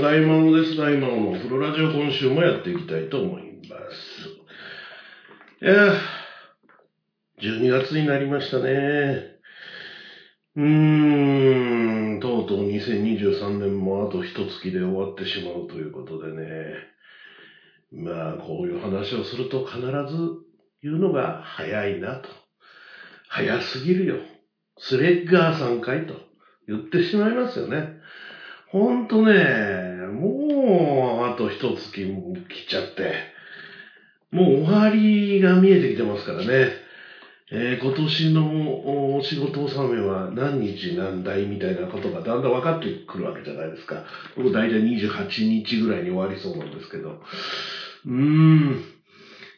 大魔です。大魔のプロラジオ今週もやっていきたいと思います。いや、12月になりましたね。うーん、とうとう2023年もあと一月で終わってしまうということでね。まあ、こういう話をすると必ず言うのが早いなと。早すぎるよ。スレッガーさんかいと言ってしまいますよね。ほんとね、もうあと一月も来ちゃって、もう終わりが見えてきてますからね。えー今年のお仕事納めは何日何代みたいなことがだんだん分かってくるわけじゃないですか。僕大体28日ぐらいに終わりそうなんですけど。うーん、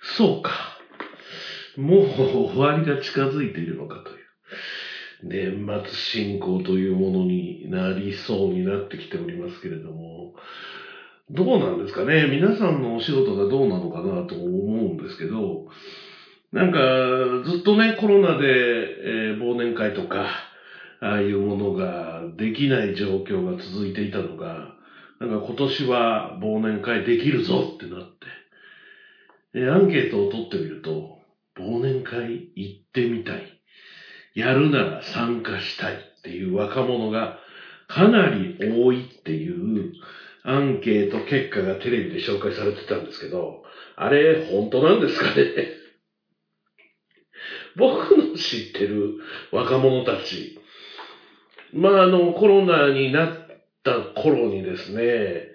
そうか。もう終わりが近づいているのかと。年末進行というものになりそうになってきておりますけれども、どうなんですかね？皆さんのお仕事がどうなのかなと思うんですけど、なんかずっとね、コロナで、えー忘年会とか、ああいうものができない状況が続いていたのが、なんか今年は忘年会できるぞってなって、えーアンケートを取ってみると、忘年会行ってみたい。やるなら参加したいっていう若者がかなり多いっていうアンケート結果がテレビで紹介されてたんですけど、あれ本当なんですかね？僕の知ってる若者たち、まああのコロナになった頃にですね、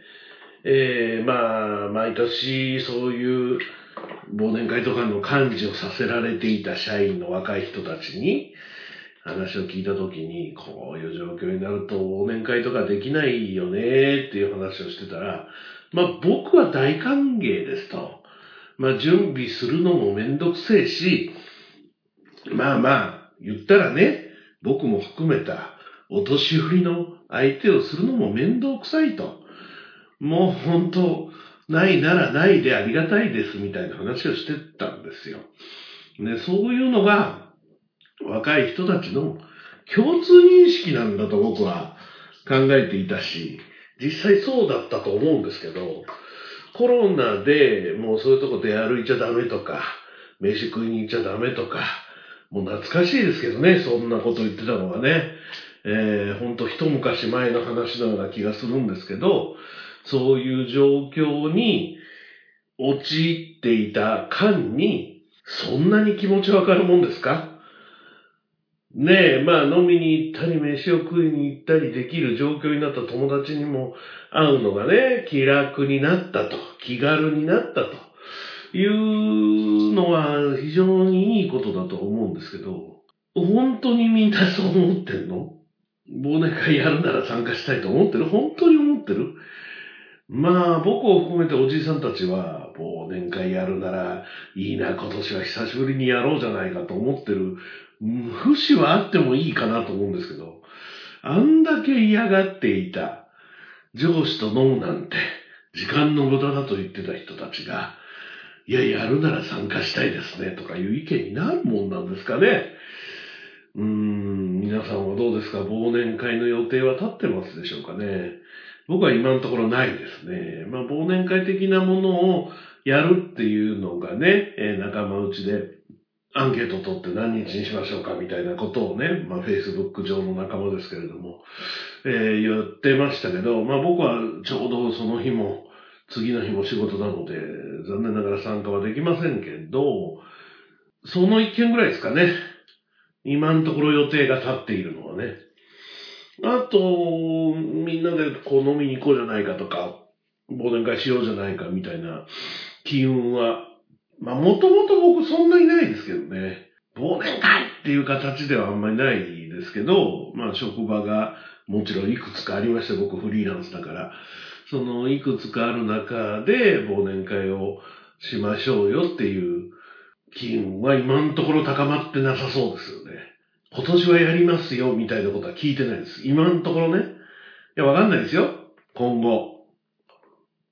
えー、まあ毎年そういう忘年会とかの幹事をさせられていた社員の若い人たちに話を聞いたときに、こういう状況になると忘年会とかできないよねっていう話をしてたら、まあ僕は大歓迎ですと。まあ準備するのもめんどくせえし、まあまあ言ったらね、僕も含めたお年寄りの相手をするのも面倒くさいと。もう本当、ないならないでありがたいですみたいな話をしてたんですよ。ね、そういうのが若い人たちの共通認識なんだと僕は考えていたし、実際そうだったと思うんですけど、コロナでもうそういうとこ出歩いちゃダメとか、飯食いに行っちゃダメとか、もう懐かしいですけどね、そんなこと言ってたのはね。えー、ほんと一昔前の話のような気がするんですけど、そういう状況に陥っていた間に、そんなに気持ちわかるもんですか？ねえ、まあ飲みに行ったり飯を食いに行ったりできる状況になった友達にも会うのがね、気楽になったと、気軽になったというのは非常にいいことだと思うんですけど、本当にみんなそう思ってんの？忘年会やるなら参加したいと思ってる？本当に思ってる？まあ僕を含めておじいさんたちは忘年会やるならいいな今年は久しぶりにやろうじゃないかと思ってるうん節はあってもいいかなと思うんですけど、あんだけ嫌がっていた上司と飲むなんて時間の無駄だと言ってた人たちが、いや、やるなら参加したいですねとかいう意見になるもんなんですかね。うーん、皆さんはどうですか？忘年会の予定は立ってますでしょうかね？僕は今のところないですね。まあ、忘年会的なものをやるっていうのがね、えー仲間内でアンケート取って何日にしましょうかみたいなことをね、まあ、Facebook 上の仲間ですけれども、えー言ってましたけど、まあ、僕はちょうどその日も、次の日も仕事なので、残念ながら参加はできませんけど、その一件ぐらいですかね。今のところ予定が立っているのはね。あと、みんなでこう飲みに行こうじゃないかとか、忘年会しようじゃないかみたいな機運は、まあもともと僕そんなにないですけどね。忘年会っていう形ではあんまりないですけど、まあ職場がもちろんいくつかありまして、僕フリーランスだから、そのいくつかある中で忘年会をしましょうよっていう機運は今のところ高まってなさそうですよね。今年はやりますよみたいなことは聞いてないです。今のところね。いや、わかんないですよ。今後。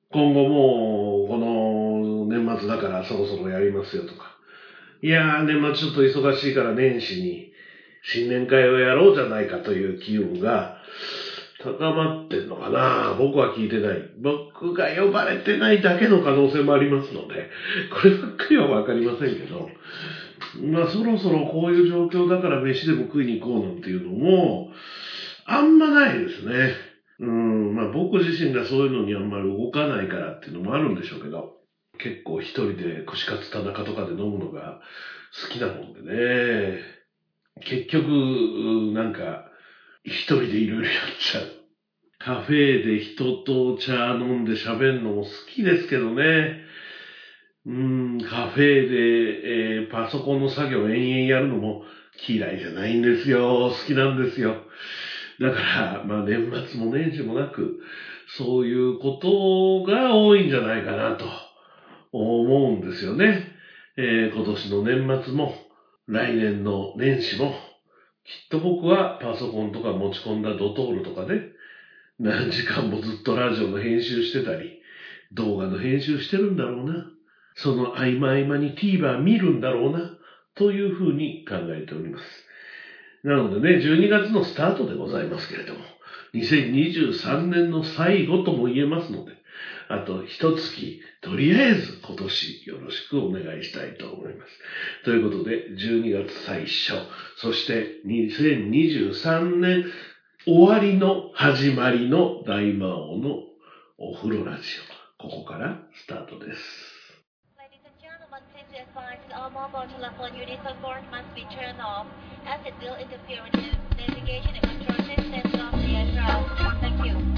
今後もう、この年末だからそろそろやりますよとか。いやー、年末ちょっと忙しいから年始に新年会をやろうじゃないかという機運が高まってんのかな僕は聞いてない。僕が呼ばれてないだけの可能性もありますので、こればっかりはわかりませんけど、まあそろそろこういう状況だから飯でも食いに行こうなんていうのも、あんまないですね。うん、まあ僕自身がそういうのにあんまり動かないからっていうのもあるんでしょうけど、結構一人で串カツ田中とかで飲むのが好きなもんでね。結局、なんか、一人でいろいろやっちゃう。カフェで人と茶飲んで喋るのも好きですけどね。うん、カフェで、えー、パソコンの作業延々やるのも嫌いじゃないんですよ。好きなんですよ。だから、まあ年末も年始もなく、そういうことが多いんじゃないかなと思うんですよね。えー、今年の年末も、来年の年始も、きっと僕はパソコンとか持ち込んだドトールとかで、何時間もずっとラジオの編集してたり、動画の編集してるんだろうな。その合間合間に TVer 見るんだろうな。というふうに考えております。なのでね、12月のスタートでございますけれども、2023年の最後とも言えますので、あと一月、とりあえず今年よろしくお願いしたいと思います。ということで、12月最初、そして2023年終わりの始まりの大魔王のお風呂ラジオ。ここからスタートです。All mobile telephone units on board must be turned off as it will interfere with the navigation and control systems of the aircraft. Thank you.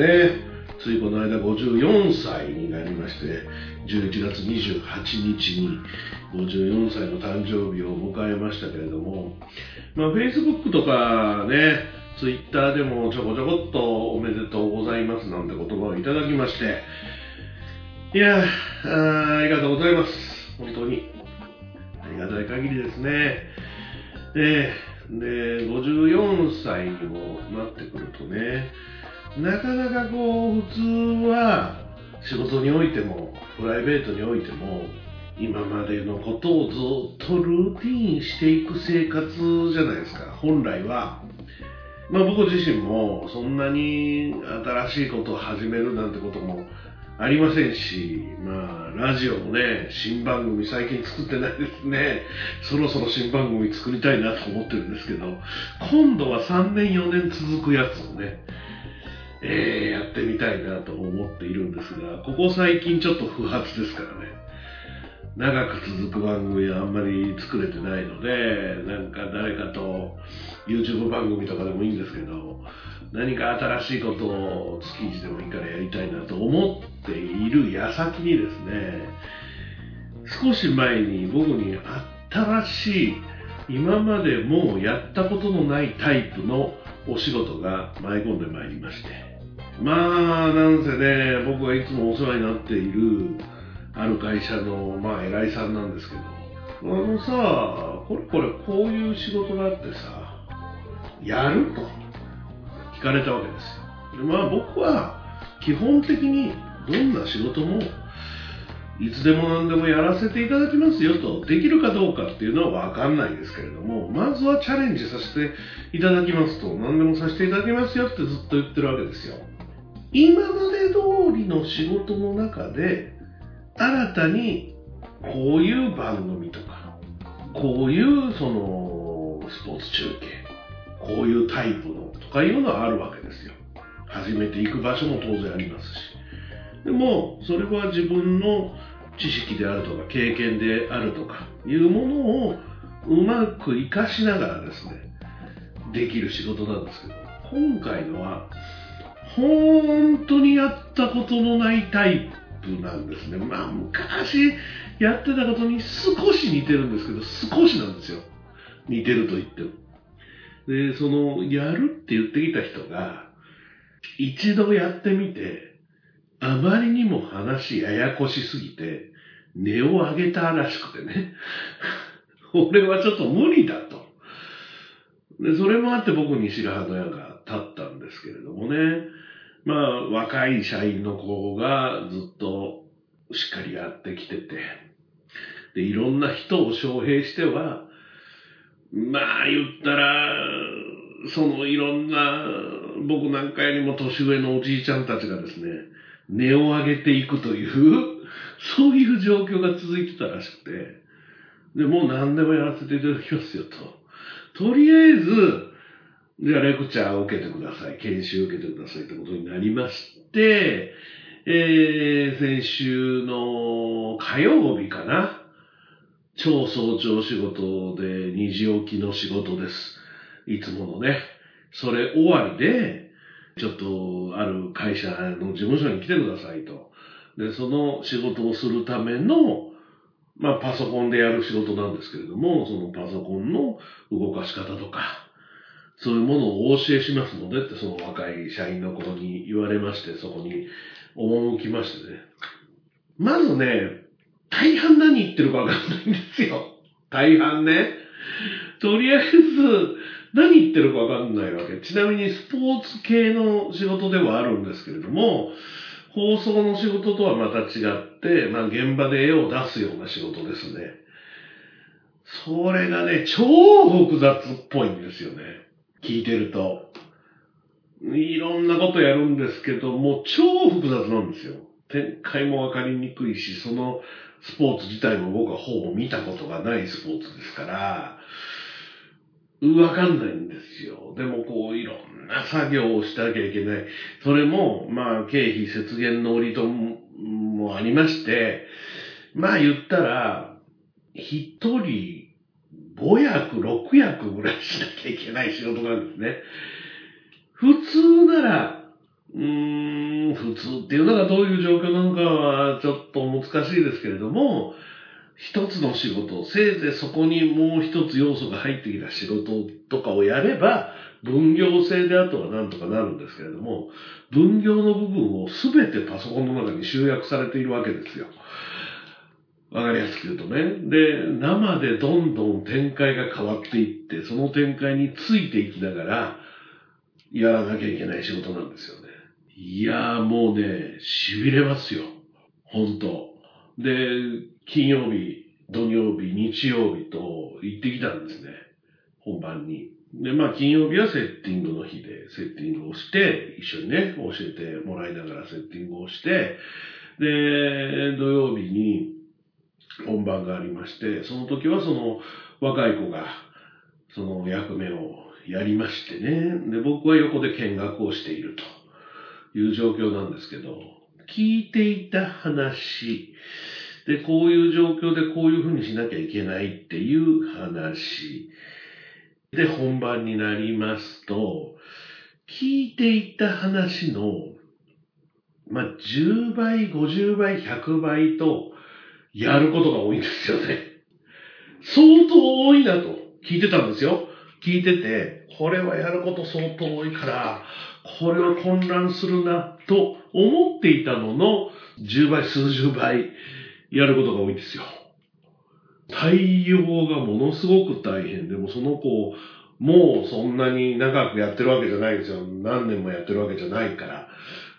ね、ついこの間54歳になりまして、11月28日に54歳の誕生日を迎えましたけれども、まあ、Facebook とかね、Twitter でもちょこちょこっとおめでとうございますなんて言葉をいただきまして、いやあありがとうございます。本当に。ありがたい限りですね。で、で、54歳にもなってくるとね、なかなかこう、普通は仕事においても、プライベートにおいても、今までのことをずっとルーティンしていく生活じゃないですか、本来は。まあ僕自身もそんなに新しいことを始めるなんてこともありませんし、まあラジオもね、新番組最近作ってないですね。そろそろ新番組作りたいなと思ってるんですけど、今度は3年4年続くやつをね、えー、やってみたいなと思っているんですが、ここ最近ちょっと不発ですからね。長く続く番組はあんまり作れてないので、なんか誰かと YouTube 番組とかでもいいんですけど、何か新しいことを月一でもいいからやりたいなと思っている矢先にですね、少し前に僕に新しい、今までもうやったことのないタイプのお仕事が舞い込んでまいりまして、まあ、なんせね、僕がいつもお世話になっている、ある会社の、まあ、偉いさんなんですけど、あのさ、これこれこういう仕事があってさ、やると聞かれたわけですよ。でまあ僕は基本的にどんな仕事もいつでも何でもやらせていただきますよと、できるかどうかっていうのはわかんないですけれども、まずはチャレンジさせていただきますと、何でもさせていただきますよってずっと言ってるわけですよ。今まで通りの仕事の中で新たにこういう番組とかこういうそのスポーツ中継こういうタイプのとかいうのはあるわけですよ。始めていく場所も当然ありますし。でもそれは自分の知識であるとか経験であるとかいうものをうまく活かしながらですねできる仕事なんですけど今回のは本当にやったことのないタイプなんですね。まあ、昔やってたことに少し似てるんですけど、少しなんですよ。似てると言っても。で、その、やるって言ってきた人が、一度やってみて、あまりにも話ややこしすぎて、値を上げたらしくてね。俺はちょっと無理だと。で、それもあって僕に白羽の矢が立ったんですけれどもね。まあ、若い社員の子がずっとしっかりやってきてて、で、いろんな人を招聘しては、まあ言ったら、そのいろんな、僕なんかよりも年上のおじいちゃんたちがですね、値を上げていくという、そういう状況が続いてたらしくて、で、もう何でもやらせていただきますよと。とりあえず、じゃあレクチャーを受けてください。研修を受けてくださいってことになりまして、えー、先週の火曜日かな。超早朝仕事で2時起きの仕事です。いつものね。それ終わりで、ちょっとある会社の事務所に来てくださいと。で、その仕事をするための、まあパソコンでやる仕事なんですけれども、そのパソコンの動かし方とか、そういうものをお教えしますのでって、その若い社員の頃に言われまして、そこに赴きましてね。まずね、大半何言ってるかわかんないんですよ。大半ね。とりあえず、何言ってるかわかんないわけ。ちなみにスポーツ系の仕事ではあるんですけれども、放送の仕事とはまた違って、まあ現場で絵を出すような仕事ですね。それがね、超複雑っぽいんですよね。聞いてると。いろんなことやるんですけどもう、超複雑なんですよ。展開もわかりにくいし、そのスポーツ自体も僕はほぼ見たことがないスポーツですから、わかんないんですよ。でもこういろんな作業をしなきゃいけない。それも、まあ経費節減の売りともありまして、まあ言ったら、一人5役、6役ぐらいしなきゃいけない仕事なんですね。普通なら、うーん、普通っていうのがどういう状況なのかはちょっと難しいですけれども、一つの仕事、せいぜいそこにもう一つ要素が入ってきた仕事とかをやれば、分業制であとはなんとかなるんですけれども、分業の部分を全てパソコンの中に集約されているわけですよ。わかりやすく言うとね。で、生でどんどん展開が変わっていって、その展開についていきながら、やらなきゃいけない仕事なんですよね。いやーもうね、痺れますよ。本当で、金曜日、土曜日、日曜日と行ってきたんですね。本番に。で、まあ金曜日はセッティングの日でセッティングをして、一緒にね、教えてもらいながらセッティングをして、で、土曜日に本番がありまして、その時はその若い子がその役目をやりましてね。で、僕は横で見学をしていると。いう状況なんですけど、聞いていた話、で、こういう状況でこういうふうにしなきゃいけないっていう話、で、本番になりますと、聞いていた話の、まあ、10倍、50倍、100倍と、やることが多いんですよね。相当多いなと聞いてたんですよ。聞いてて、これはやること相当多いから、これは混乱するなと思っていたのの10倍、数十倍やることが多いんですよ。対応がものすごく大変でもその子、もうそんなに長くやってるわけじゃないですよ。何年もやってるわけじゃないから。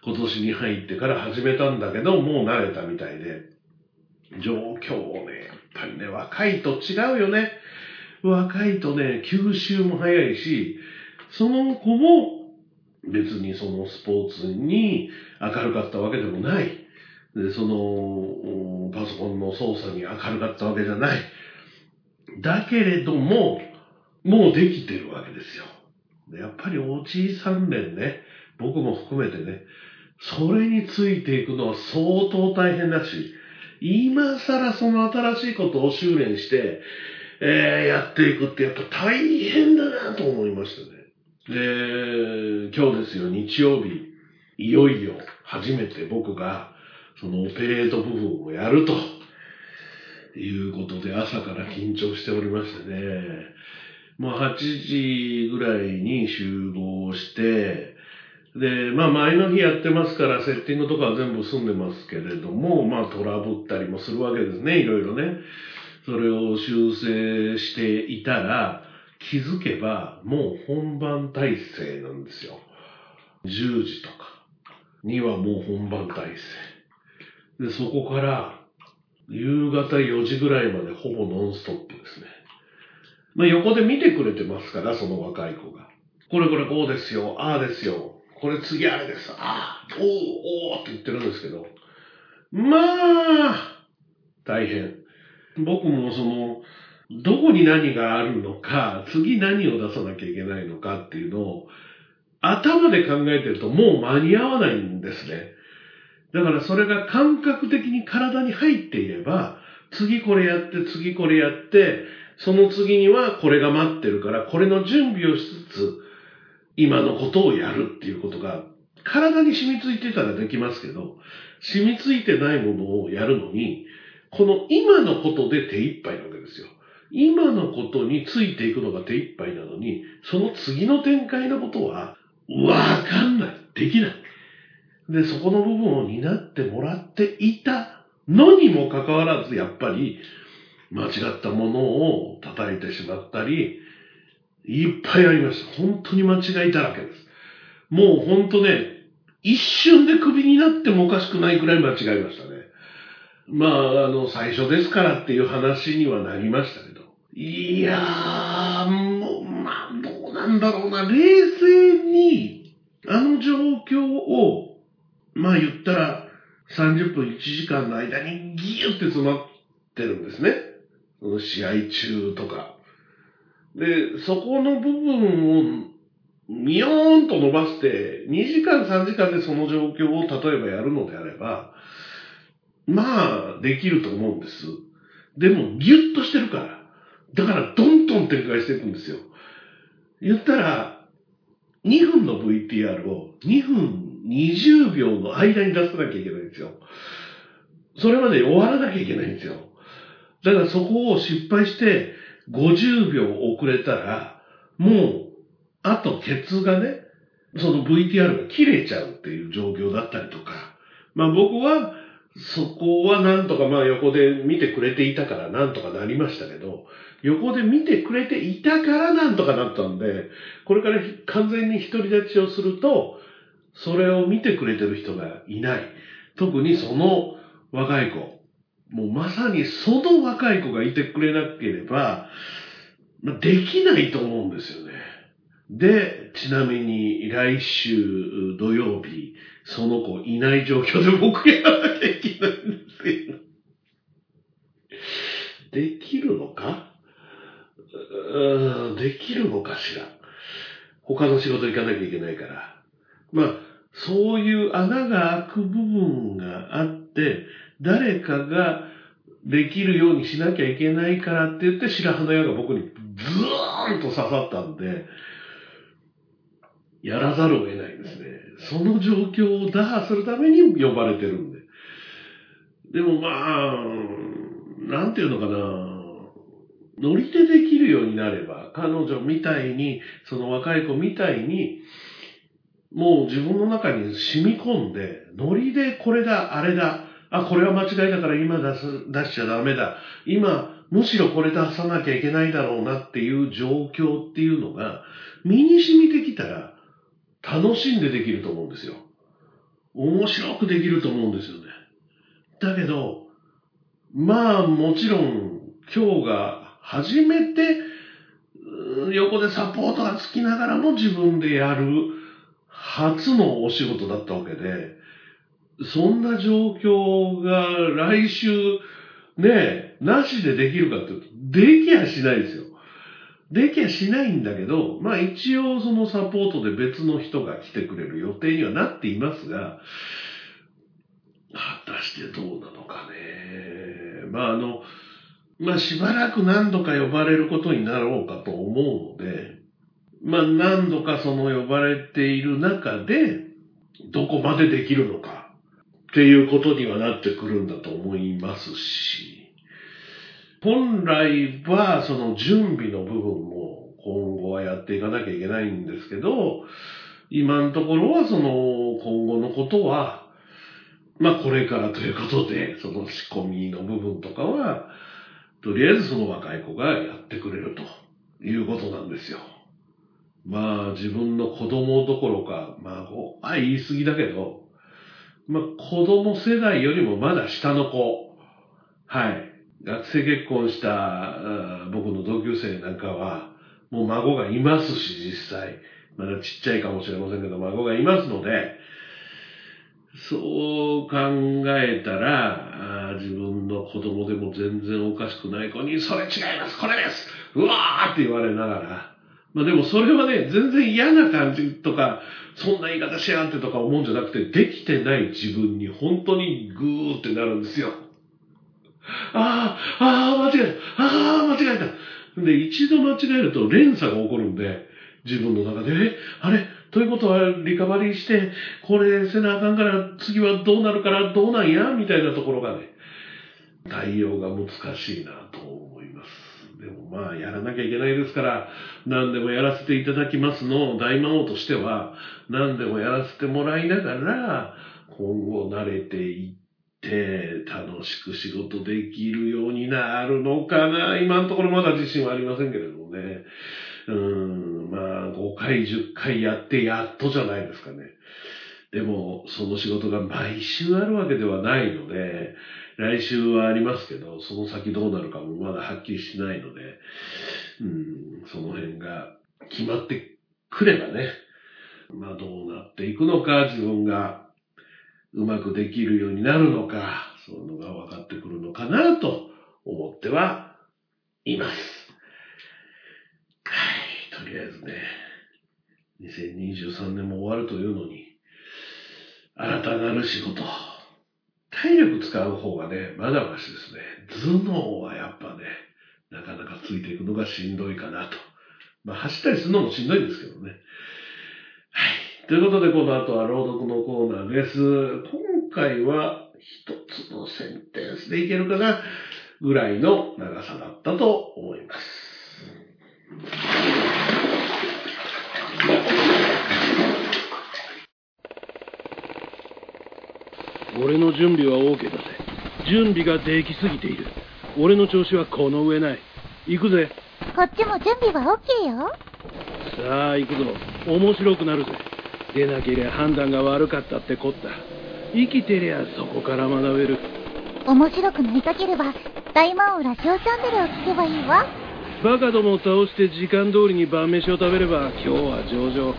今年に入ってから始めたんだけど、もう慣れたみたいで。状況をね、やっぱりね、若いと違うよね。若いとね、吸収も早いし、その子も別にそのスポーツに明るかったわけでもない。で、その、パソコンの操作に明るかったわけじゃない。だけれども、もうできてるわけですよ。やっぱりおじいさん連ね、僕も含めてね、それについていくのは相当大変だし、今更その新しいことを修練して、えー、やっていくってやっぱ大変だなと思いましたね。で、今日ですよ、日曜日、いよいよ初めて僕がそのオペレート部分をやると。いうことで朝から緊張しておりましてね、もう8時ぐらいに集合して、で、まあ前の日やってますから、セッティングとかは全部済んでますけれども、まあトラブったりもするわけですね、いろいろね。それを修正していたら、気づけばもう本番体制なんですよ。10時とかにはもう本番体制。で、そこから夕方4時ぐらいまでほぼノンストップですね。まあ横で見てくれてますから、その若い子が。これこれこうですよ、ああですよ、これ次あれです、ああ、おお、おおって言ってるんですけど、まあ、大変。僕もその、どこに何があるのか、次何を出さなきゃいけないのかっていうのを、頭で考えてるともう間に合わないんですね。だからそれが感覚的に体に入っていれば、次これやって、次これやって、その次にはこれが待ってるから、これの準備をしつつ、今のことをやるっていうことが、体に染みついてたらできますけど、染みついてないものをやるのに、この今のことで手一杯なわけですよ。今のことについていくのが手一杯なのに、その次の展開のことは、わかんない。できない。で、そこの部分を担ってもらっていたのにもかかわらず、やっぱり、間違ったものを叩いてしまったり、いっぱいありました。本当に間違いだらけです。もう本当ね、一瞬でクビになってもおかしくないくらい間違いましたね。まあ、あの、最初ですからっていう話にはなりましたけど。いやー、もう、まあ、どうなんだろうな。冷静に、あの状況を、まあ言ったら、30分1時間の間にギュッて詰まってるんですね。試合中とか。で、そこの部分を、ミヨーンと伸ばして、2時間3時間でその状況を例えばやるのであれば、まあ、できると思うんです。でも、ギュッとしてるから。だから、どんどん展開していくんですよ。言ったら、2分の VTR を2分20秒の間に出さなきゃいけないんですよ。それまで終わらなきゃいけないんですよ。だからそこを失敗して50秒遅れたら、もう、あとケツがね、その VTR が切れちゃうっていう状況だったりとか。まあ僕は、そこはなんとかまあ横で見てくれていたからなんとかなりましたけど、横で見てくれていたからなんとかなったんで、これから完全に独り立ちをすると、それを見てくれてる人がいない。特にその若い子。もうまさにその若い子がいてくれなければ、まあできないと思うんですよね。で、ちなみに来週土曜日、その子いない状況で僕やらなきゃいけないんですよ。できるのか？できるのかしら？他の仕事行かなきゃいけないから。まあ、そういう穴が開く部分があって、誰かができるようにしなきゃいけないからって言って白羽の矢が僕にズーンと刺さったんで、やらざるを得ないですね。その状況を打破するために呼ばれてるんで。でもまあ、なんていうのかな。乗り手できるようになれば、彼女みたいに、その若い子みたいに、もう自分の中に染み込んで、ノリでこれだ、あれだ、あ、これは間違いだから今出す、出しちゃダメだ。今、むしろこれ出さなきゃいけないだろうなっていう状況っていうのが、身に染みてきたら、楽しんでできると思うんですよ。面白くできると思うんですよね。だけど、まあもちろん今日が初めて横でサポートがつきながらも自分でやる初のお仕事だったわけで、そんな状況が来週ね、なしでできるかっていうと、できやしないですよ。できやしないんだけど、まあ一応そのサポートで別の人が来てくれる予定にはなっていますが、果たしてどうなのかね。まああの、まあしばらく何度か呼ばれることになろうかと思うので、まあ何度かその呼ばれている中で、どこまでできるのかっていうことにはなってくるんだと思いますし、本来はその準備の部分も今後はやっていかなきゃいけないんですけど、今のところはその今後のことは、まあこれからということで、その仕込みの部分とかは、とりあえずその若い子がやってくれるということなんですよ。まあ自分の子供どころか、まあ、あ言い過ぎだけど、まあ子供世代よりもまだ下の子、はい。学生結婚した僕の同級生なんかは、もう孫がいますし、実際。まだちっちゃいかもしれませんけど、孫がいますので、そう考えたら、自分の子供でも全然おかしくない子に、それ違いますこれですうわーって言われながら、まあでもそれはね、全然嫌な感じとか、そんな言い方しやがってとか思うんじゃなくて、できてない自分に本当にグーってなるんですよ。ああ、ああ、間違えた。ああ、間違えた。で、一度間違えると連鎖が起こるんで、自分の中で、え、あれということはリカバリーして、これせなあかんから次はどうなるからどうなんや？みたいなところがね、対応が難しいなとま。あやらなきゃいけないですから、何でもやらせていただきますの大魔王としては、何でもやらせてもらいながら、今後慣れていって楽しく仕事できるようになるのかな。今のところまだ自信はありませんけれどもね。うん、まあ5回10回やってやっとじゃないですかね。でも、その仕事が毎週あるわけではないので、来週はありますけど、その先どうなるかもまだはっきりしないので、うん、その辺が決まってくればね、まあどうなっていくのか、自分がうまくできるようになるのか、そういうのが分かってくるのかなと思ってはいます。はい、とりあえずね、2023年も終わるというのに、新たなる仕事、体力使う方がね、まだましですね。頭脳はやっぱね、なかなかついていくのがしんどいかなと。まあ走ったりするのもしんどいんですけどね。はいということで、この後は朗読のコーナーです。今回は一つのセンテンスでいけるかなぐらいの長さだったと思います。俺の準備は OK だぜ。準備ができすぎている。俺の調子はこの上ない。行くぜ。こっちも準備は OK よ。さあ行くぞ。面白くなるぜ。でなけりゃ判断が悪かったってこった生きてりゃそこから学べる面白くなりたければ大魔王ラジオチャンネルを聞けばいいわバカどもを倒して時間通りに晩飯を食べれば今日は上々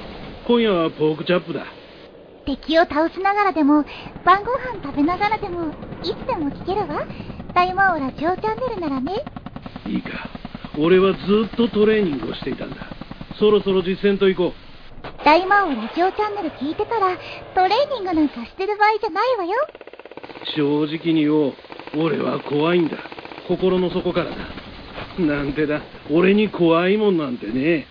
今夜はポークチャップだ敵を倒しながらでも晩ご飯食べながらでもいつでも聞けるわ大魔王ラジオチャンネルならねいいか俺はずっとトレーニングをしていたんだそろそろ実践と行こう大魔王ラジオチャンネル聞いてたら、トレーニングなんかしてる場合じゃないわよ。正直に言おう。俺は怖いんだ。心の底からだ。なんてだ。俺に怖いもんなんてね。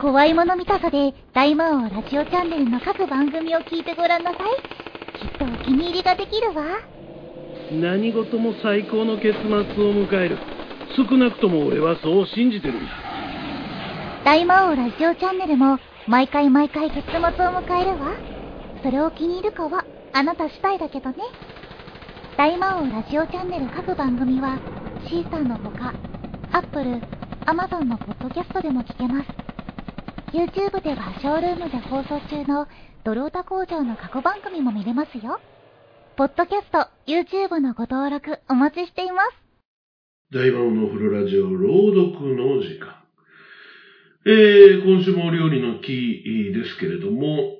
怖いもの見たさで、大魔王ラジオチャンネルの各番組を聞いてごらんなさい。きっとお気に入りができるわ。何事も最高の結末を迎える。少なくとも俺はそう信じてるんだ。大魔王ラジオチャンネルも毎回毎回結末を迎えるわ。それを気に入るかは、あなた次第だけどね。大魔王ラジオチャンネル各番組は、シーサーのほか、アップル、アマゾンのポッドキャストでも聞けます。YouTube ではショールームで放送中のドロータ工場の過去番組も見れますよ。ポッドキャスト、YouTube のご登録お待ちしています。大魔王のフルラジオ朗読の時間。えー、今週もお料理の木ですけれども、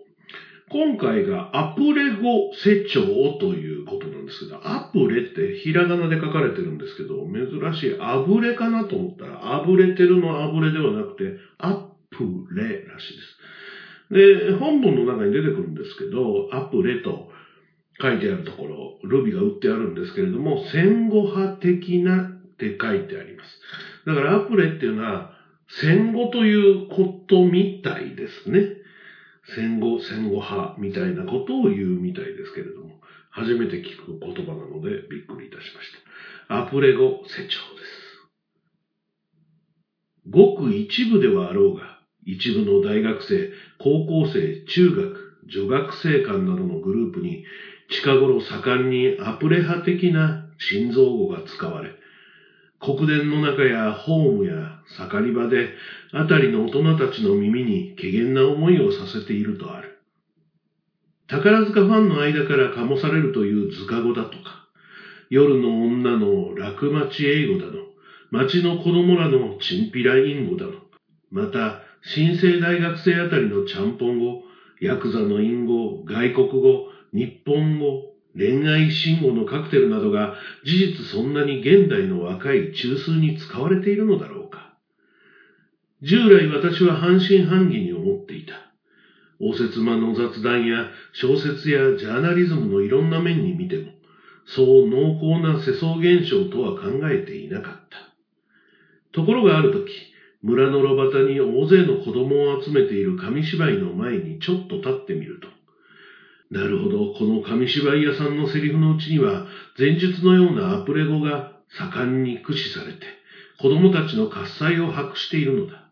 今回がアプレ語世長ということなんですけど、アプレってひらがなで書かれてるんですけど、珍しいアブレかなと思ったら、あぶれてるのアブレではなくて、アプレらしいです。で、本文の中に出てくるんですけど、アプレと書いてあるところ、ルビが打ってあるんですけれども、戦後派的なって書いてあります。だからアプレっていうのは、戦後ということみたいですね。戦後、戦後派みたいなことを言うみたいですけれども、初めて聞く言葉なのでびっくりいたしました。アプレ語世長です。ごく一部ではあろうが、一部の大学生、高校生、中学、女学生間などのグループに近頃盛んにアプレハ的な心臓語が使われ、国殿の中やホームや盛り場で、あたりの大人たちの耳に怪げな思いをさせているとある。宝塚ファンの間から醸されるという図鑑語だとか、夜の女の楽町英語だの、町の子供らのチンピライン語だの、また、新生大学生あたりのちゃんぽん語、ヤクザの隠語、外国語、日本語、恋愛信号のカクテルなどが事実そんなに現代の若い中枢に使われているのだろうか。従来私は半信半疑に思っていた。応接間の雑談や小説やジャーナリズムのいろんな面に見ても、そう濃厚な世相現象とは考えていなかった。ところがある時、村の路端に大勢の子供を集めている紙芝居の前にちょっと立ってみると、なるほど。この紙芝居屋さんのセリフのうちには、前述のようなアプレ語が盛んに駆使されて、子供たちの喝采を博しているのだ。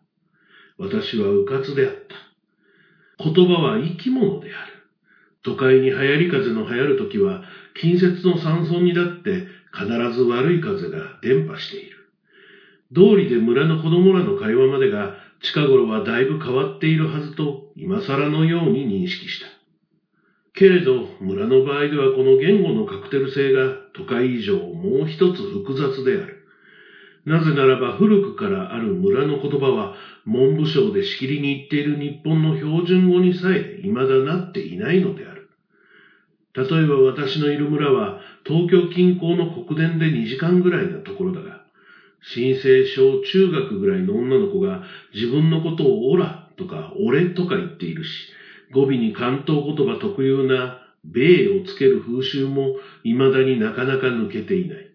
私は迂闊であった。言葉は生き物である。都会に流行り風の流行るときは、近接の山村にだって必ず悪い風が伝播している。道理で村の子供らの会話までが近頃はだいぶ変わっているはずと今更のように認識した。けれど、村の場合ではこの言語のカクテル性が都会以上もう一つ複雑である。なぜならば古くからある村の言葉は文部省でしきりに言っている日本の標準語にさえ未だなっていないのである。例えば私のいる村は東京近郊の国電で2時間ぐらいなところだが、新生小中学ぐらいの女の子が自分のことをオラとか俺とか言っているし、語尾に関東言葉特有な米をつける風習も未だになかなか抜けていない。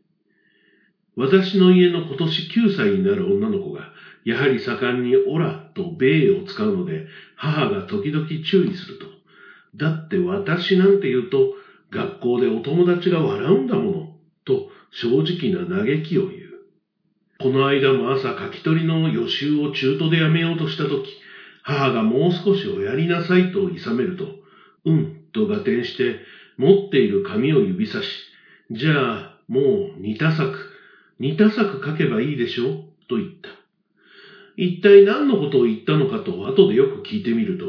私の家の今年9歳になる女の子が、やはり盛んにオラと米を使うので、母が時々注意すると。だって私なんて言うと、学校でお友達が笑うんだもの、と正直な嘆きを言う。この間も朝書き取りの予習を中途でやめようとしたとき、母がもう少しおやりなさいと諌めると、うんと合点して持っている紙を指さし、じゃあもう似た作、似た作書けばいいでしょ？と言った。一体何のことを言ったのかと後でよく聞いてみると、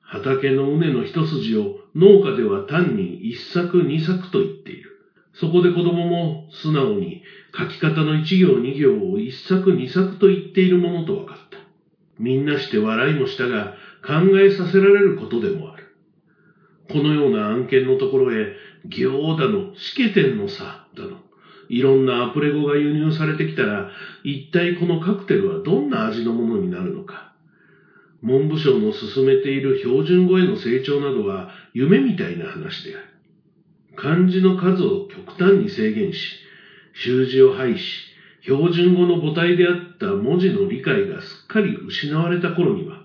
畑の畝の一筋を農家では単に一作二作と言っている。そこで子供も素直に書き方の一行二行を一作二作と言っているものと分かった。みんなして笑いもしたが、考えさせられることでもある。このような案件のところへ、行だの、しけてんのさ、だの、いろんなアプレ語が輸入されてきたら、一体このカクテルはどんな味のものになるのか。文部省の進めている標準語への成長などは夢みたいな話である。漢字の数を極端に制限し、習字を廃し、標準語の母体であった文字の理解がすっかり失われた頃には、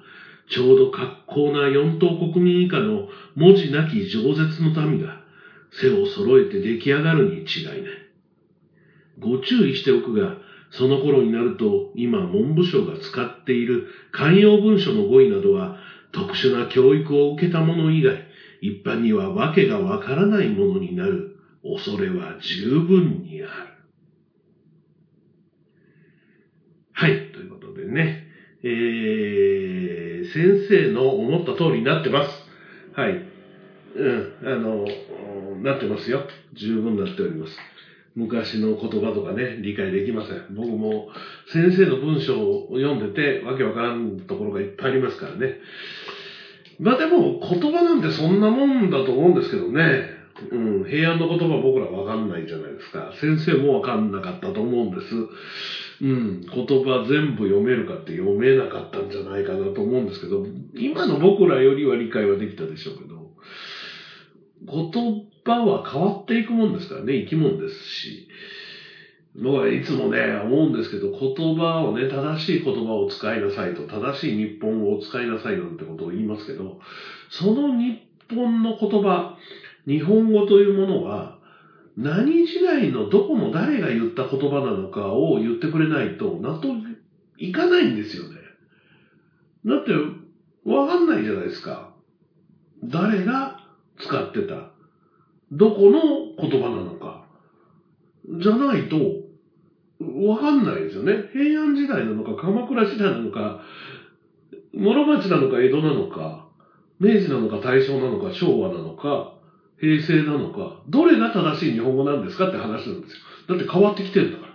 ちょうど格好な四等国民以下の文字なき饒舌の民が背を揃えて出来上がるに違いない。ご注意しておくが、その頃になると今文部省が使っている慣用文書の語彙などは特殊な教育を受けた者以外、一般には訳がわからないものになる恐れは十分にある。はい。ということでね、えー、先生の思った通りになってます。はい。うん、あの、なってますよ。十分なっております。昔の言葉とかね、理解できません。僕も先生の文章を読んでて、わけわからんところがいっぱいありますからね。まあでも、言葉なんてそんなもんだと思うんですけどね。うん、平安の言葉僕らわかんないじゃないですか。先生もわかんなかったと思うんです。言葉全部読めるかって読めなかったんじゃないかなと思うんですけど、今の僕らよりは理解はできたでしょうけど、言葉は変わっていくもんですからね、生き物ですし。僕はいつもね、思うんですけど、言葉をね、正しい言葉を使いなさいと、正しい日本語を使いなさいなんてことを言いますけど、その日本の言葉、日本語というものは、何時代のどこの誰が言った言葉なのかを言ってくれないと納得いかないんですよね。だって、わかんないじゃないですか。誰が使ってた。どこの言葉なのか。じゃないと、わかんないですよね。平安時代なのか、鎌倉時代なのか、室町なのか、江戸なのか、明治なのか、大正なのか、昭和なのか、平成なのか、どれが正しい日本語なんですかって話なんですよ。だって変わってきてるんだから。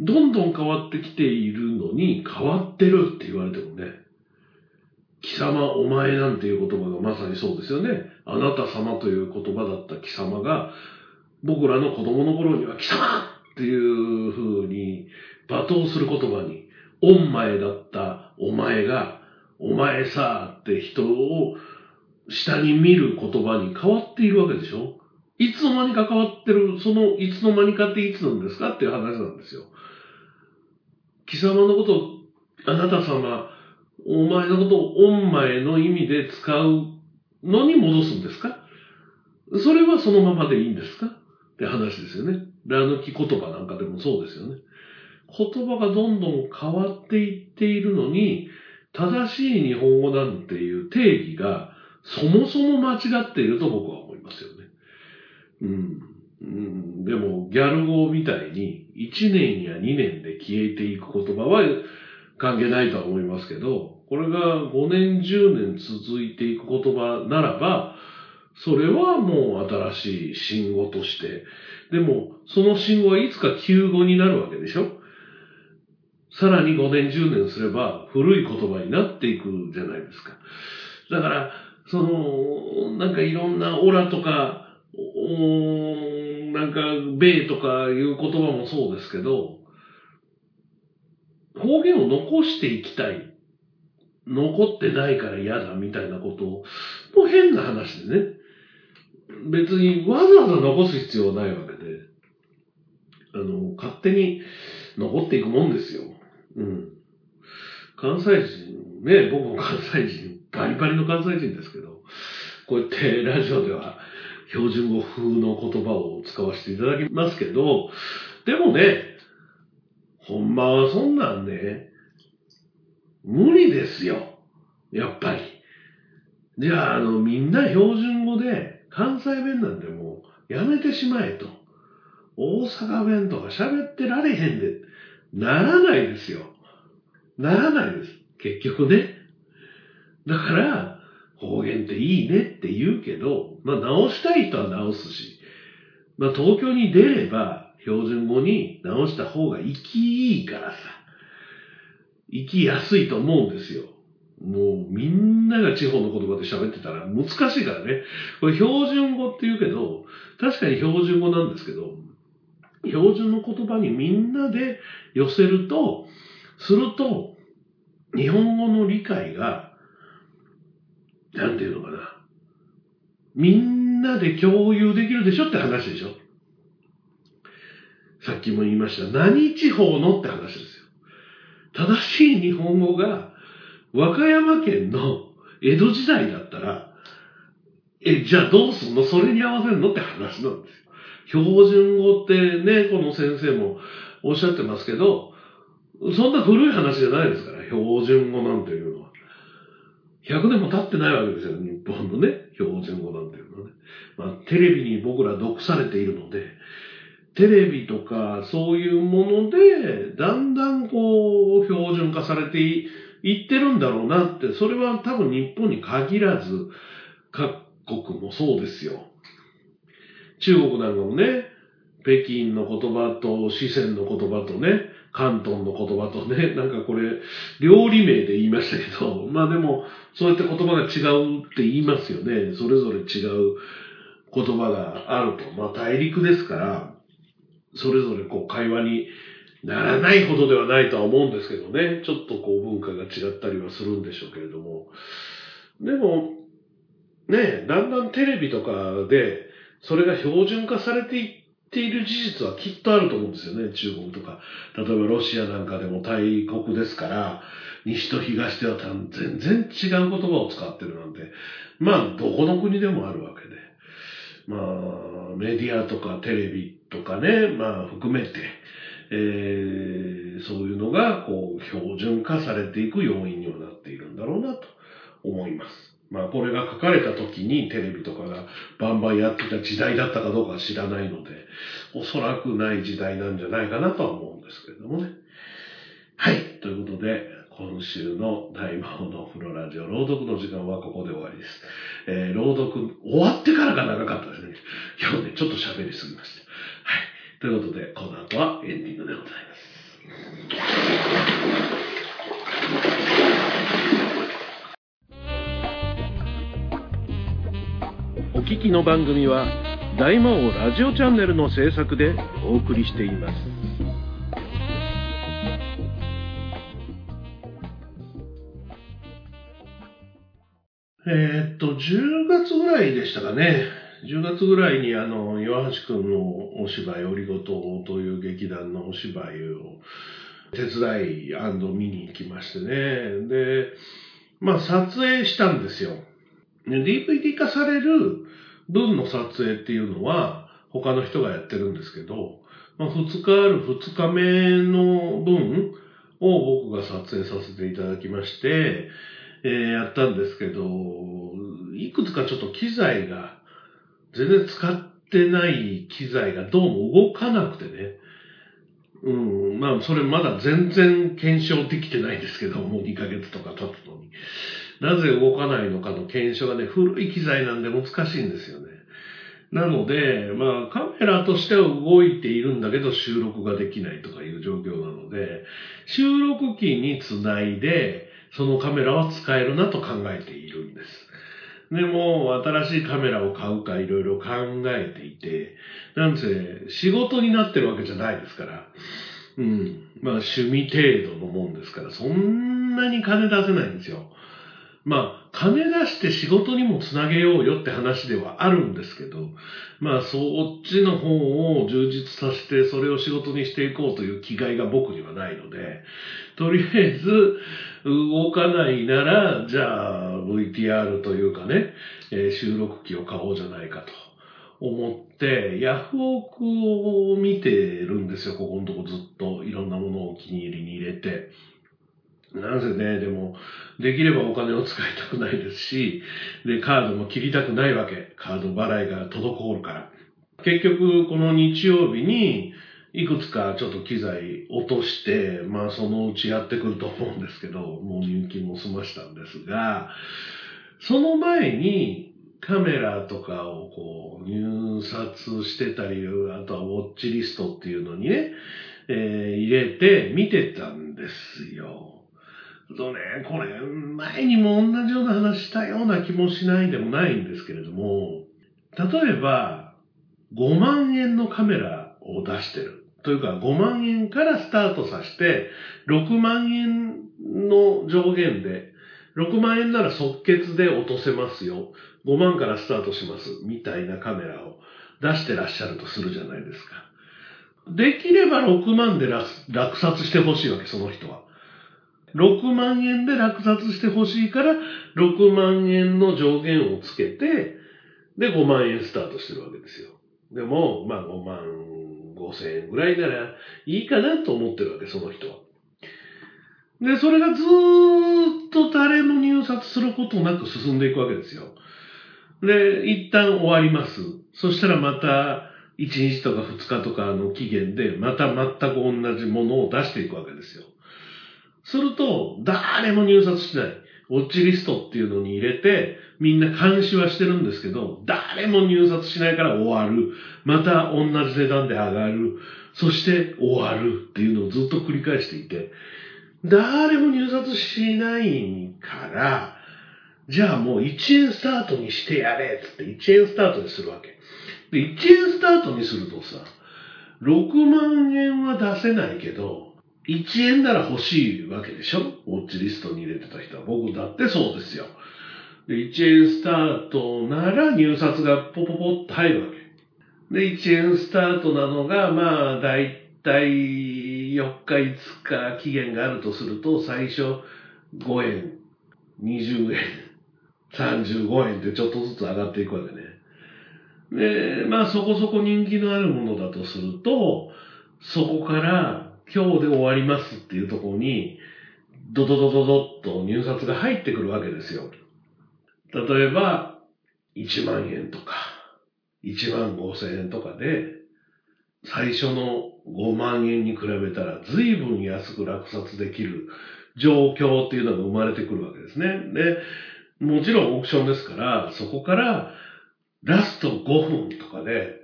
どんどん変わってきているのに、変わってるって言われてもね、貴様、お前なんていう言葉がまさにそうですよね。あなた様という言葉だった貴様が、僕らの子供の頃には貴様っていう風に罵倒する言葉に、お前だったお前が、お前さって人を下に見る言葉に変わっているわけでしょ？いつの間にか変わってる、そのいつの間にかっていつなんですかっていう話なんですよ。貴様のことを、あなた様、お前のことをお前の意味で使うのに戻すんですか？それはそのままでいいんですか？って話ですよね。ラ抜き言葉なんかでもそうですよね。言葉がどんどん変わっていっているのに、正しい日本語なんていう定義がそもそも間違っていると僕は思いますよね。うん。うん、でも、ギャル語みたいに1年や2年で消えていく言葉は関係ないとは思いますけど、これが5年、10年続いていく言葉ならば、それはもう新しい信号として、でも、その信号はいつか旧語になるわけでしょ？さらに5年、10年すれば古い言葉になっていくじゃないですか。だから、その、なんかいろんなオラとか、おなんか、米とかいう言葉もそうですけど、方言を残していきたい。残ってないから嫌だみたいなことを、もう変な話でね。別にわざわざ残す必要はないわけで、あの、勝手に残っていくもんですよ。うん。関西人、ね、僕も関西人、バリバリの関西人ですけど、こうやってラジオでは標準語風の言葉を使わせていただきますけど、でもね、ほんまはそんなんね、無理ですよ。やっぱり。じゃあ、あの、みんな標準語で関西弁なんてもうやめてしまえと。大阪弁とか喋ってられへんで、ならないですよ。ならないです。結局ね。だから、方言っていいねって言うけど、まあ直したい人は直すし、まあ東京に出れば標準語に直した方が生きいいからさ、生きやすいと思うんですよ。もうみんなが地方の言葉で喋ってたら難しいからね。これ標準語って言うけど、確かに標準語なんですけど、標準の言葉にみんなで寄せると、すると、日本語の理解が、なんていうのかな。みんなで共有できるでしょって話でしょ。さっきも言いました。何地方のって話ですよ。正しい日本語が、和歌山県の江戸時代だったら、え、じゃあどうすんの？それに合わせるのって話なんですよ。標準語ってね、この先生もおっしゃってますけど、そんな古い話じゃないですから、標準語なんていう。100年も経ってないわけですよ、日本のね、標準語なんていうのはね。まあ、テレビに僕ら毒されているので、テレビとかそういうもので、だんだんこう、標準化されていいってるんだろうなって、それは多分日本に限らず、各国もそうですよ。中国なんかもね、北京の言葉と四川の言葉とね、関東の言葉とね、なんかこれ、料理名で言いましたけど、まあでも、そうやって言葉が違うって言いますよね。それぞれ違う言葉があると。まあ大陸ですから、それぞれこう会話にならないほどではないとは思うんですけどね。ちょっとこう文化が違ったりはするんでしょうけれども。でも、ね、だんだんテレビとかで、それが標準化されていっっている事実はきっとあると思うんですよね、中国とか。例えばロシアなんかでも大国ですから、西と東では全然違う言葉を使ってるなんて、まあ、どこの国でもあるわけで。まあ、メディアとかテレビとかね、まあ、含めて、えー、そういうのが、こう、標準化されていく要因にはなっているんだろうなと思います。まあ、これが書かれた時にテレビとかがバンバンやってた時代だったかどうか知らないので、おそらくない時代なんじゃないかなとは思うんですけれどもね。はい。ということで、今週の大魔王の風呂ラジオ朗読の時間はここで終わりです。えー、朗読終わってからが長かったですね。今日ね、ちょっと喋りすぎました。はい。ということで、この後はエンディングでございます。お聞きの番組は大魔王ラジオチャンネルの制作でお送りしています。えー、っと、10月ぐらいでしたかね。10月ぐらいにあの、岩橋くんのお芝居、オリゴ糖という劇団のお芝居を手伝い見に行きましてね。で、まあ撮影したんですよ。DVD 化される分の撮影っていうのは他の人がやってるんですけど、まあ、2日ある2日目の分を僕が撮影させていただきまして、えー、やったんですけど、いくつかちょっと機材が、全然使ってない機材がどうも動かなくてね。うん、まあ、それまだ全然検証できてないですけど、もう2ヶ月とか経つのに。なぜ動かないのかの検証がね、古い機材なんで難しいんですよね。なので、まあ、カメラとしては動いているんだけど収録ができないとかいう状況なので、収録機につないで、そのカメラは使えるなと考えているんです。でも、新しいカメラを買うかいろいろ考えていて、なんせ、仕事になってるわけじゃないですから、うん。まあ、趣味程度のもんですから、そんなに金出せないんですよ。まあ、金出して仕事にもつなげようよって話ではあるんですけど、まあ、そっちの方を充実させて、それを仕事にしていこうという気概が僕にはないので、とりあえず、動かないなら、じゃあ、VTR というかね、えー、収録機を買おうじゃないかと思って、ヤフオクを見てるんですよ、ここのとこずっと。いろんなものをお気に入りに入れて。なぜね、でも、できればお金を使いたくないですし、で、カードも切りたくないわけ。カード払いが滞るから。結局、この日曜日に、いくつかちょっと機材落として、まあそのうちやってくると思うんですけど、もう入金も済ましたんですが、その前にカメラとかをこう入札してたり、あとはウォッチリストっていうのにね、えー、入れて見てたんです。とね、これ、前にも同じような話したような気もしないでもないんですけれども、例えば、5万円のカメラを出してる。というか、5万円からスタートさせて、6万円の上限で、6万円なら即決で落とせますよ。5万からスタートします。みたいなカメラを出してらっしゃるとするじゃないですか。できれば6万で落札してほしいわけ、その人は。6万円で落札してほしいから、6万円の上限をつけて、で、5万円スタートしてるわけですよ。でも、まあ5万5千円ぐらいならいいかなと思ってるわけ、その人は。で、それがずーっと誰も入札することなく進んでいくわけですよ。で、一旦終わります。そしたらまた、1日とか2日とかの期限で、また全く同じものを出していくわけですよ。すると、誰も入札しない。ウォッチリストっていうのに入れて、みんな監視はしてるんですけど、誰も入札しないから終わる。また同じ値段で上がる。そして終わるっていうのをずっと繰り返していて、誰も入札しないから、じゃあもう1円スタートにしてやれっつって1円スタートにするわけ。で、1円スタートにするとさ、6万円は出せないけど、1円なら欲しいわけでしょ？ウォッチリストに入れてた人は。僕だってそうですよ。で、1円スタートなら入札がポポポッと入るわけ。で、1円スタートなのが、まあ、だいたい4日5日期限があるとすると、最初5円、20円、35円ってちょっとずつ上がっていくわけね。で、まあそこそこ人気のあるものだとすると、そこから今日で終わりますっていうところに、ドドドドドッと入札が入ってくるわけですよ。例えば、1万円とか、1万5千円とかで、最初の5万円に比べたら随分安く落札できる状況っていうのが生まれてくるわけですね。で、もちろんオークションですから、そこからラスト5分とかで、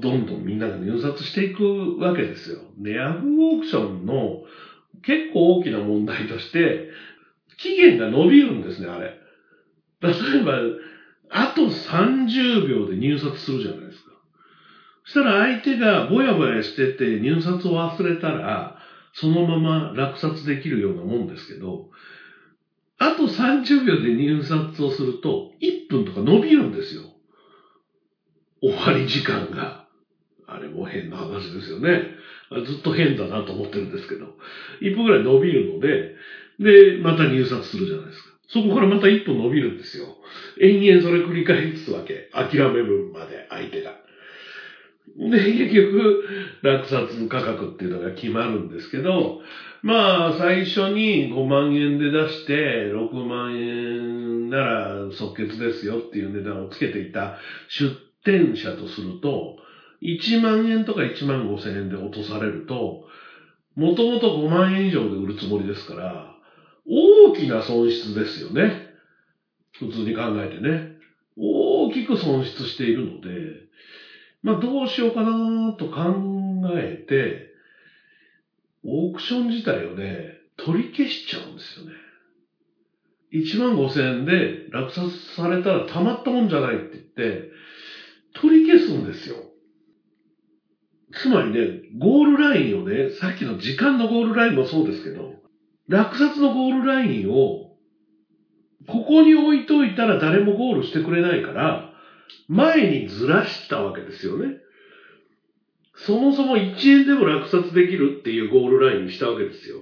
どんどんみんなが入札していくわけですよ。で、ヤフーオークションの結構大きな問題として、期限が伸びるんですね、あれ。例えば、あと30秒で入札するじゃないですか。そしたら相手がぼやぼやしてて入札を忘れたら、そのまま落札できるようなもんですけど、あと30秒で入札をすると、1分とか伸びるんですよ。終わり時間が。あれも変な話ですよね。ずっと変だなと思ってるんですけど。1分ぐらい伸びるので、で、また入札するじゃないですか。そこからまた1分伸びるんですよ。延々それ繰り返すわけ。諦めるまで、相手が。で、結局、落札価格っていうのが決まるんですけど、まあ、最初に5万円で出して、6万円なら即決ですよっていう値段をつけていた出店者とすると、1万円とか1万5千円で落とされると、もともと5万円以上で売るつもりですから、大きな損失ですよね。普通に考えてね。大きく損失しているので、まあどうしようかなと考えて、オークション自体をね、取り消しちゃうんですよね。1万5千円で落札されたらたまったもんじゃないって言って、取り消すんですよ。つまりね、ゴールラインをね、さっきの時間のゴールラインもそうですけど、落札のゴールラインを、ここに置いといたら誰もゴールしてくれないから、前にずらしたわけですよね。そもそも1円でも落札できるっていうゴールラインにしたわけですよ。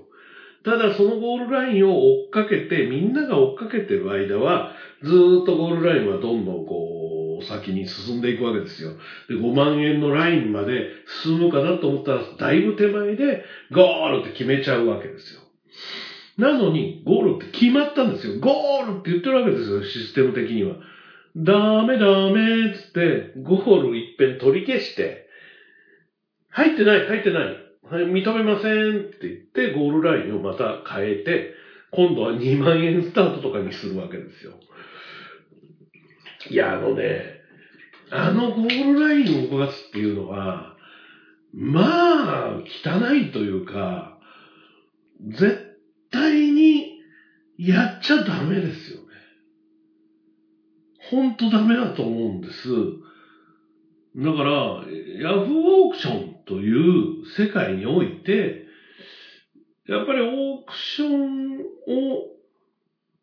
ただそのゴールラインを追っかけて、みんなが追っかけてる間は、ずっとゴールラインはどんどんこう、先に進んでいくわけですよ。で、5万円のラインまで進むかなと思ったら、だいぶ手前でゴールって決めちゃうわけですよ。なのに、ゴールって決まったんですよ。ゴールって言ってるわけですよ、システム的には。ダメダメっつって、ゴール一遍取り消して、入ってない、入ってない。はい、認めませんって言って、ゴールラインをまた変えて、今度は2万円スタートとかにするわけですよ。いや、あのね、あのゴールラインを動かすっていうのは、まあ、汚いというか、絶対にやっちゃダメですよね。ほんとダメだと思うんです。だから、ヤフーオークションという世界において、やっぱりオークションを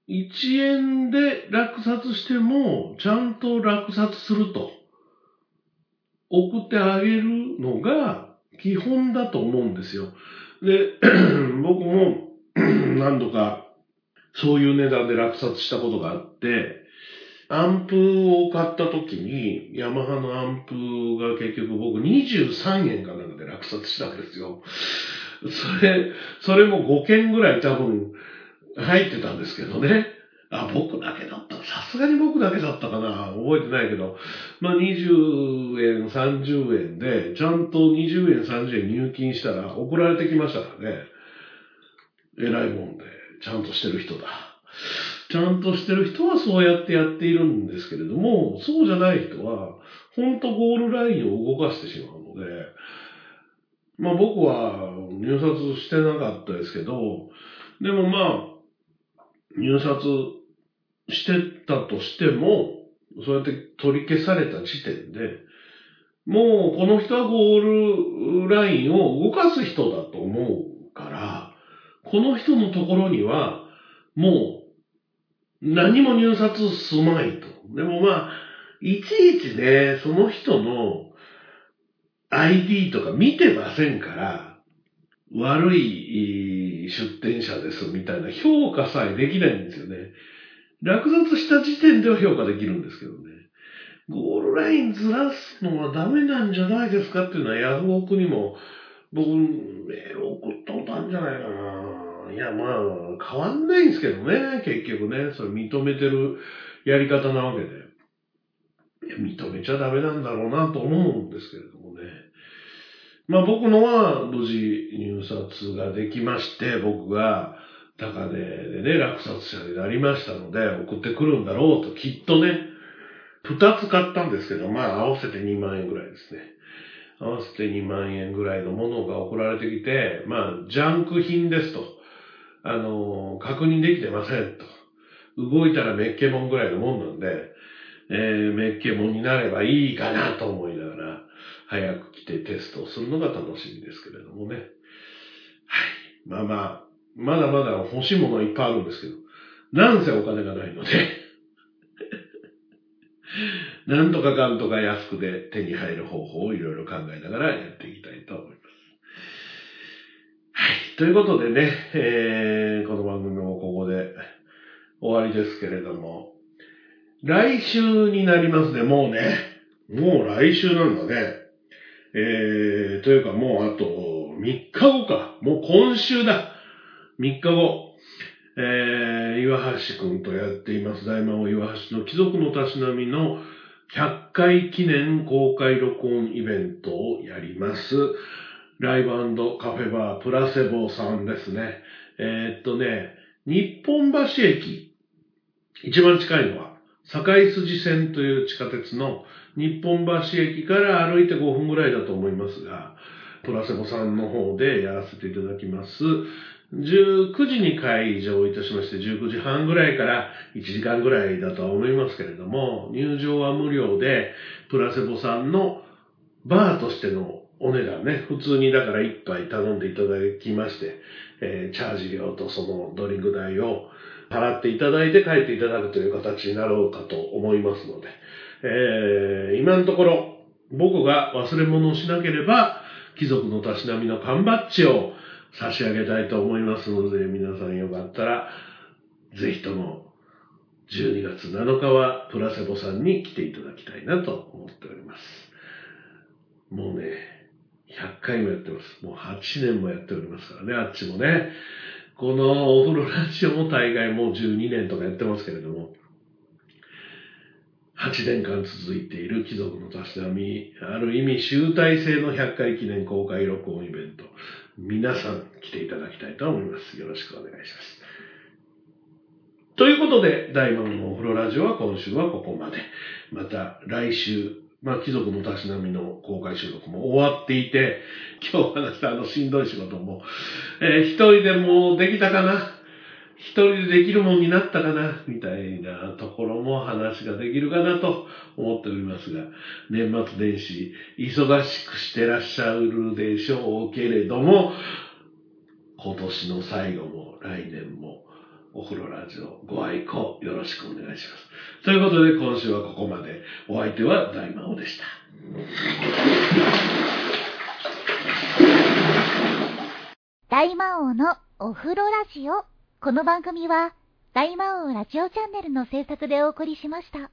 1円で落札しても、ちゃんと落札すると。送ってあげるのが基本だと思うんですよ。で、僕も 何度かそういう値段で落札したことがあって、アンプを買った時に、ヤマハのアンプが結局僕23円かなんかで落札したんですよ。それ、それも5件ぐらい多分入ってたんですけどね。あ、僕だけだった。さすがに僕だけだったかな。覚えてないけど。まあ、20円、30円で、ちゃんと20円、30円入金したら送られてきましたからね。偉いもんで、ちゃんとしてる人だ。ちゃんとしてる人はそうやってやっているんですけれども、そうじゃない人は、本当ゴールラインを動かしてしまうので、まあ僕は入札してなかったですけど、でもまあ、入札してたとしても、そうやって取り消された時点で、もうこの人はゴールラインを動かす人だと思うから、この人のところには、もう何も入札すまいと。でもまあ、いちいちね、その人の ID とか見てませんから、悪い出店者ですみたいな評価さえできないんですよね。落札した時点では評価できるんですけどね。ゴールラインずらすのはダメなんじゃないですかっていうのはヤフオクにも僕、メール送ったことあるんじゃないかな。いや、まあ、変わんないんですけどね、結局ね。それ認めてるやり方なわけで。いや、認めちゃダメなんだろうなと思うんですけど。まあ僕のは無事入札ができまして、僕が高値でね、落札者になりましたので、送ってくるんだろうと、きっとね、二つ買ったんですけど、まあ合わせて2万円ぐらいですね。合わせて2万円ぐらいのものが送られてきて、まあ、ジャンク品ですと。あの、確認できてませんと。動いたらメッケモンぐらいのもんなんで、えー、メッケモンになればいいかなと思いながら、早く来てテストをするのが楽しみですけれどもね。はい。まあまあ、まだまだ欲しいものはいっぱいあるんですけど、なんせお金がないので、なんとかかんとか安くで手に入る方法をいろいろ考えながらやっていきたいと思います。はい。ということでね、えー、この番組もここで終わりですけれども、来週になりますね、もうね。もう来週なんだね。えー、というかもうあと3日後か。もう今週だ。3日後。えー、岩橋くんとやっています大魔王岩橋の貴族のたしなみの100回記念公開録音イベントをやります。ライブカフェバープラセボさんですね。えー、っとね、日本橋駅、一番近いのは、堺筋線という地下鉄の日本橋駅から歩いて5分ぐらいだと思いますが、プラセボさんの方でやらせていただきます。19時に会場いたしまして、19時半ぐらいから1時間ぐらいだとは思いますけれども、入場は無料で、プラセボさんのバーとしてのお値段ね、普通にだから1杯頼んでいただきまして、えーチャージ料とそのドリンク代を払っていただいて帰っていただくという形になろうかと思いますので、えー今のところ僕が忘れ物をしなければ、貴族のたしなみの缶バッジを差し上げたいと思いますので、皆さんよかったら、ぜひとも12月7日はプラセボさんに来ていただきたいなと思っております。もうね、100回もやってます。もう8年もやっておりますからね、あっちもね。このお風呂ラジオも大概もう12年とかやってますけれども、8年間続いている貴族のたしなみ、ある意味集大成の100回記念公開録音イベント、皆さん来ていただきたいと思います。よろしくお願いします。ということで、大門のお風呂ラジオは今週はここまで。また来週、まあ、貴族のたしなみの公開収録も終わっていて、今日話したあのしんどい仕事も、えー一人でもできたかな？一人でできるもんになったかな？みたいなところも話ができるかなと思っておりますが、年末年始、忙しくしてらっしゃるでしょうけれども、今年の最後も来年もお風呂ラジオご愛顧よろしくお願いします。ということで今週はここまで。お相手は大魔王でした。大魔王のお風呂ラジオ。この番組は、大魔王ラジオチャンネルの制作でお送りしました。